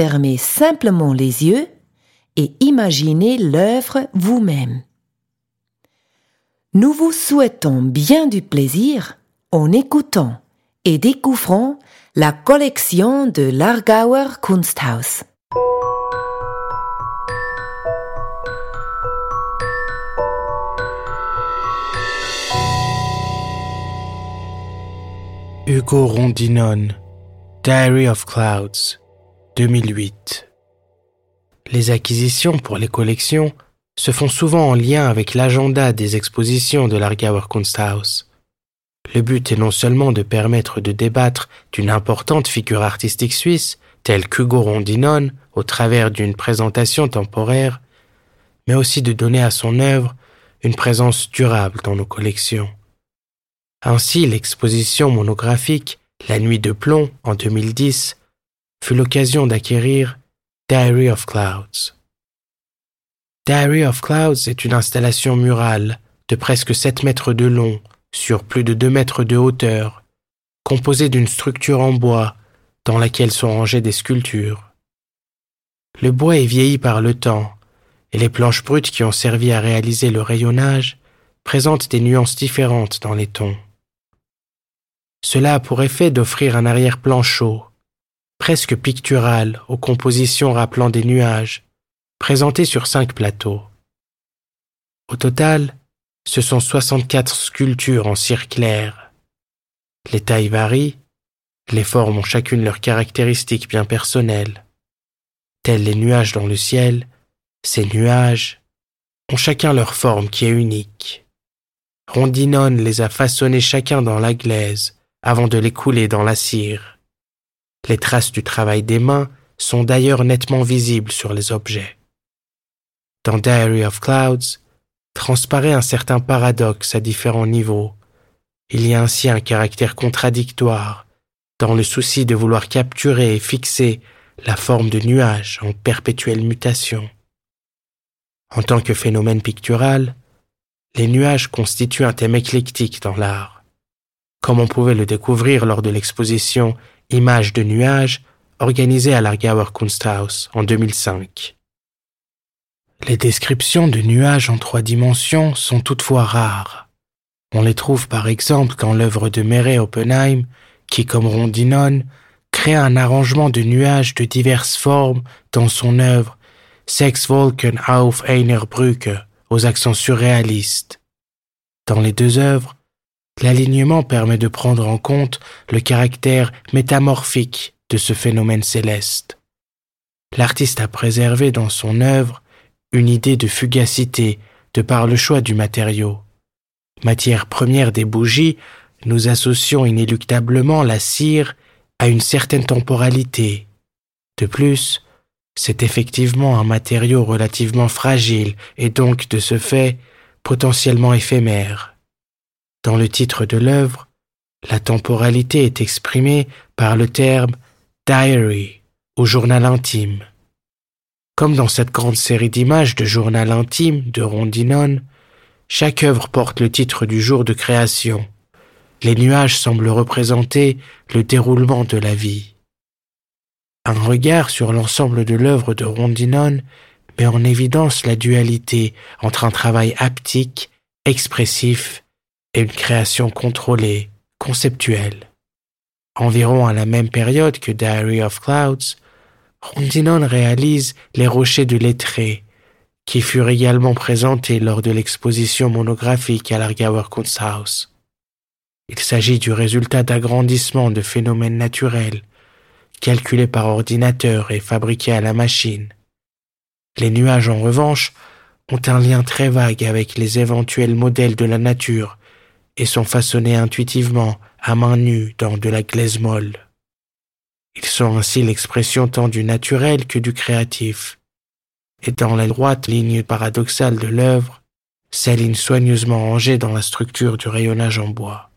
fermez simplement les yeux et imaginez l'œuvre vous-même. Nous vous souhaitons bien du plaisir en écoutant et découvrant la collection de l'Argauer Kunsthaus. Hugo Rondinon, Diary of Clouds, 2008. Les acquisitions pour les collections se font souvent en lien avec l'agenda des expositions de l'Argauer Kunsthaus. Le but est non seulement de permettre de débattre d'une importante figure artistique suisse, telle qu'Hugo Rondinon, au travers d'une présentation temporaire, mais aussi de donner à son œuvre une présence durable dans nos collections. Ainsi, l'exposition monographique La Nuit de Plomb en 2010 fut l'occasion d'acquérir Diary of Clouds. Diary of Clouds est une installation murale de presque 7 mètres de long sur plus de 2 mètres de hauteur, composée d'une structure en bois dans laquelle sont rangées des sculptures. Le bois est vieilli par le temps, et les planches brutes qui ont servi à réaliser le rayonnage présentent des nuances différentes dans les tons. Cela a pour effet d'offrir un arrière-plan chaud, presque pictural aux compositions rappelant des nuages, présentés sur cinq plateaux. Au total, ce sont 64 sculptures en cire claire. Les tailles varient, les formes ont chacune leurs caractéristiques bien personnelles. Tels les nuages dans le ciel, ces nuages ont chacun leur forme qui est unique. Rondinone les a façonnés chacun dans la glaise avant de les couler dans la cire. Les traces du travail des mains sont d'ailleurs nettement visibles sur les objets. Dans Diary of Clouds, transparaît un certain paradoxe à différents niveaux. Il y a ainsi un caractère contradictoire dans le souci de vouloir capturer et fixer la forme de nuages en perpétuelle mutation. En tant que phénomène pictural, les nuages constituent un thème éclectique dans l'art, comme on pouvait le découvrir lors de l'exposition Images de nuages organisée à l'Argauer Kunsthaus en 2005. Les descriptions de nuages en trois dimensions sont toutefois rares. On les trouve par exemple dans l'œuvre de Meret Oppenheim, qui, comme Rondinon, crée un arrangement de nuages de diverses formes dans son œuvre Sechs Wolken auf einer Brücke aux accents surréalistes. Dans les deux œuvres, L'alignement permet de prendre en compte le caractère métamorphique de ce phénomène céleste. L'artiste a préservé dans son œuvre une idée de fugacité de par le choix du matériau. Matière première des bougies, nous associons inéluctablement la cire à une certaine temporalité. De plus, c'est effectivement un matériau relativement fragile et donc de ce fait potentiellement éphémère. Dans le titre de l'œuvre, la temporalité est exprimée par le terme diary ou journal intime. Comme dans cette grande série d'images de journal intime de Rondinon, chaque œuvre porte le titre du jour de création. Les nuages semblent représenter le déroulement de la vie. Un regard sur l'ensemble de l'œuvre de Rondinon met en évidence la dualité entre un travail haptique, expressif, et une création contrôlée, conceptuelle. Environ à la même période que Diary of Clouds, Rondinon réalise Les Rochers de Lettré, qui furent également présentés lors de l'exposition monographique à l'Argauer Kunsthaus. Il s'agit du résultat d'agrandissement de phénomènes naturels, calculés par ordinateur et fabriqués à la machine. Les nuages, en revanche, ont un lien très vague avec les éventuels modèles de la nature et sont façonnés intuitivement à main nue dans de la glaise molle. Ils sont ainsi l'expression tant du naturel que du créatif. Et dans la droite ligne paradoxale de l'œuvre, ligne soigneusement rangée dans la structure du rayonnage en bois.